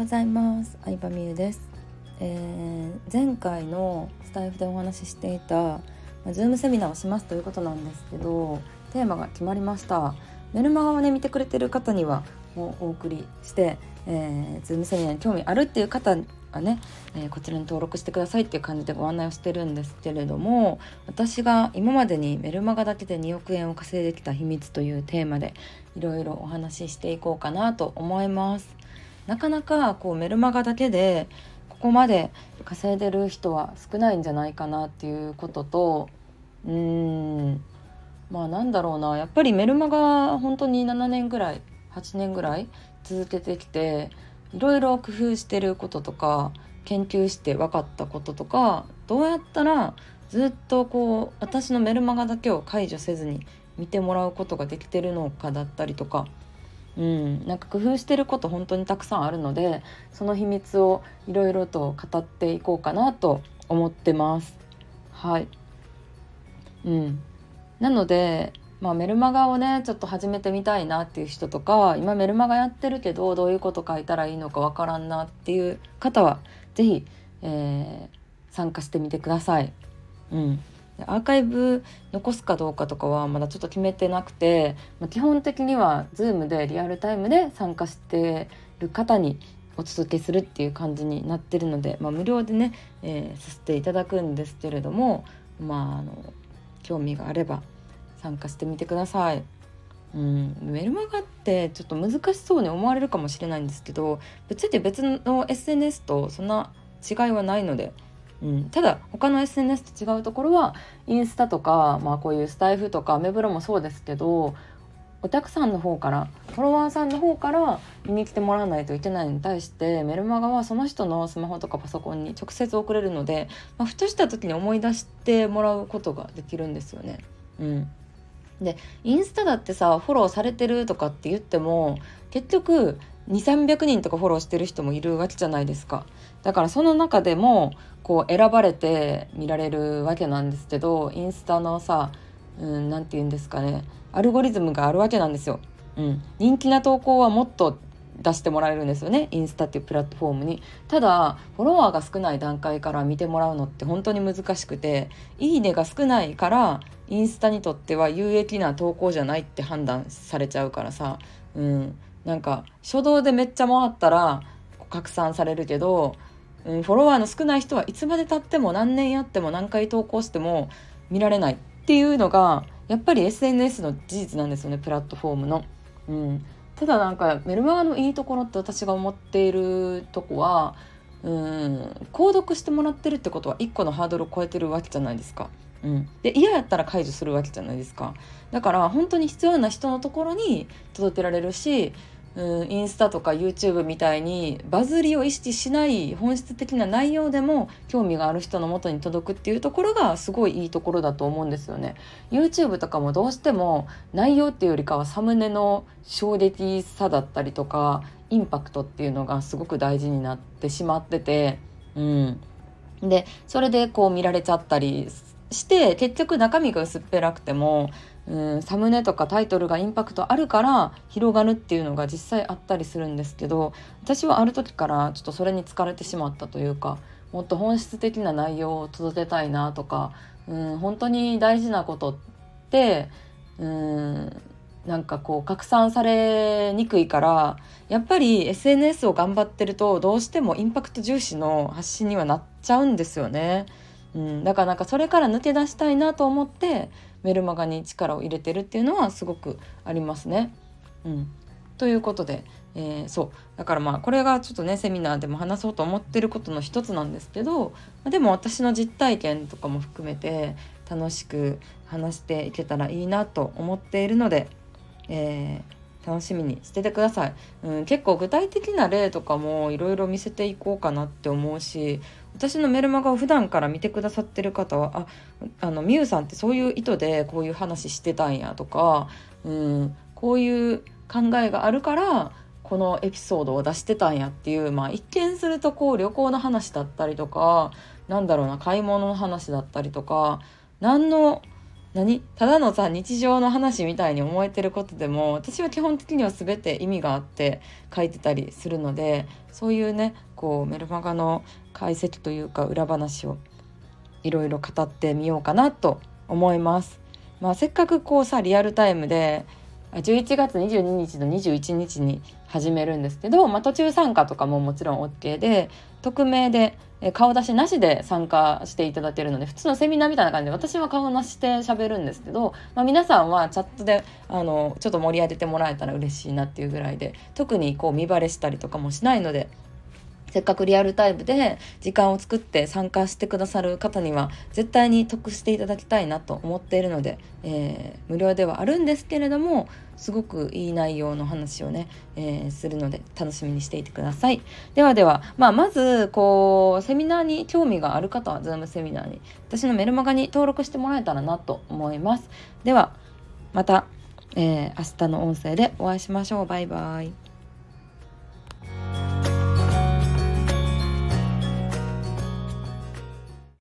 ございます。相葉美優です、えー、前回のスタイフでお話ししていた、まあ、ズームセミナーをしますということなんですけどテーマが決まりました。メルマガをね見てくれてる方にはもうお送りして、えー、ズームセミナーに興味あるっていう方はね、えー、こちらに登録してくださいっていう感じでご案内をしてるんですけれども私が今までにメルマガだけで2億円を稼いできた秘密というテーマでいろいろお話ししていこうかなと思います。なかなかこうメルマガだけでここまで稼いでる人は少ないんじゃないかなっていうこととうーんまあなんだろうなやっぱりメルマガ本当に7年ぐらい8年ぐらい続けてきていろいろ工夫してることとか研究して分かったこととかどうやったらずっとこう私のメルマガだけを解除せずに見てもらうことができてるのかだったりとかうん、なんか工夫してること本当にたくさんあるのでその秘密をいろいろと語っていこうかなと思ってます。はい、うん、なので、まあ、メルマガをねちょっと始めてみたいなっていう人とか今メルマガやってるけどどういうこと書いたらいいのかわからんなっていう方は是非、えー、参加してみてください。うんアーカイブ残すかどうかとかはまだちょっと決めてなくて、まあ、基本的には Zoom でリアルタイムで参加してる方にお届けするっていう感じになってるので、まあ、無料でね、えー、させていただくんですけれどもまああの興味があれば参加してみてください。うん、メルマガってちょっと難しそうに思われるかもしれないんですけど別に別の SNS とそんな違いはないのでうん、ただ他の SNS と違うところはインスタとか、まあ、こういうスタイフとかアメブロもそうですけどお客さんの方からフォロワーさんの方から見に来てもらわないといけないのに対してメルマガはその人のスマホとかパソコンに直接送れるので、まあ、ふとした時に思い出してもらうことができるんですよね。うん、でインスタだってさフォローされてるとかって言っても結局2300人とかフォローしてる人もいるわけじゃないですか。だからその中でもこう選ばれて見られるわけなんですけどインスタのさ何、うん、て言うんですかねアルゴリズムがあるわけなんですよ。うん、人気な投稿はもっと出してもらえるんですよねインスタっていうプラットフォームにただフォロワーが少ない段階から見てもらうのって本当に難しくていいねが少ないからインスタにとっては有益な投稿じゃないって判断されちゃうからさ、うん、なんか初動でめっちゃ回ったら拡散されるけどうん、フォロワーの少ない人はいつまでたっても何年やっても何回投稿しても見られないっていうのがやっぱり SNS の事実なんですよねプラットフォームの。うん、ただなんかメルマガのいいところって私が思っているとこはうん購読してもらってるってことは1個のハードルを超えてるわけじゃないですか。うん、で嫌やったら解除するわけじゃないですか。だから本当に必要な人のところに届けられるしうん、インスタとか YouTube みたいにバズりを意識しない本質的な内容でも興味がある人のもとに届くっていうところがすごいいいところだと思うんですよね。YouTube とかもどうしても内容っていうよりかはサムネの衝撃さだったりとかインパクトっていうのがすごく大事になってしまってて、うん、でそれでこう見られちゃったりして結局中身が薄っぺらくてもうんサムネとかタイトルがインパクトあるから広がるっていうのが実際あったりするんですけど私はある時からちょっとそれに疲れてしまったというかもっと本質的な内容を届けたいなとかうん本当に大事なことってうんなんかこう拡散されにくいからやっぱり SNS を頑張ってるとどうしてもインパクト重視の発信にはなっちゃうんですよね。うん、だからなんかそれから抜け出したいなと思ってメルマガに力を入れてるっていうのはすごくありますね。うん、ということで、えー、そう。だからまあこれがちょっとねセミナーでも話そうと思ってることの一つなんですけどでも私の実体験とかも含めて楽しく話していけたらいいなと思っているので、えー楽しみにしててください、うん、結構具体的な例とかもいろいろ見せていこうかなって思うし私のメルマガを普段から見てくださってる方はああのみゆさんってそういう意図でこういう話してたんやとか、うん、こういう考えがあるからこのエピソードを出してたんやっていう、まあ、一見するとこう旅行の話だったりとかなんだろうな買い物の話だったりとか何の何？ただのさ日常の話みたいに思えてることでも私は基本的には全て意味があって書いてたりするのでそういうねこうメルマガの解析というか裏話をいろいろ語ってみようかなと思います。まあ、せっかくこうさリアルタイムで11月22日の21日に始めるんですけど、まあ、途中参加とかももちろん OK で匿名で顔出しなしで参加していただけるので普通のセミナーみたいな感じで私は顔なして喋るんですけど、まあ、皆さんはチャットであのちょっと盛り上げてもらえたら嬉しいなっていうぐらいで特にこう見バレしたりとかもしないのでせっかくリアルタイムで時間を作って参加してくださる方には絶対に得していただきたいなと思っているので、えー、無料ではあるんですけれどもすごくいい内容の話をね、えー、するので楽しみにしていてください。ではでは、まあ、まずこうセミナーに興味がある方は Zoom セミナーに私のメルマガに登録してもらえたらなと思います。ではまた、えー、明日の音声でお会いしましょう。バイバイ。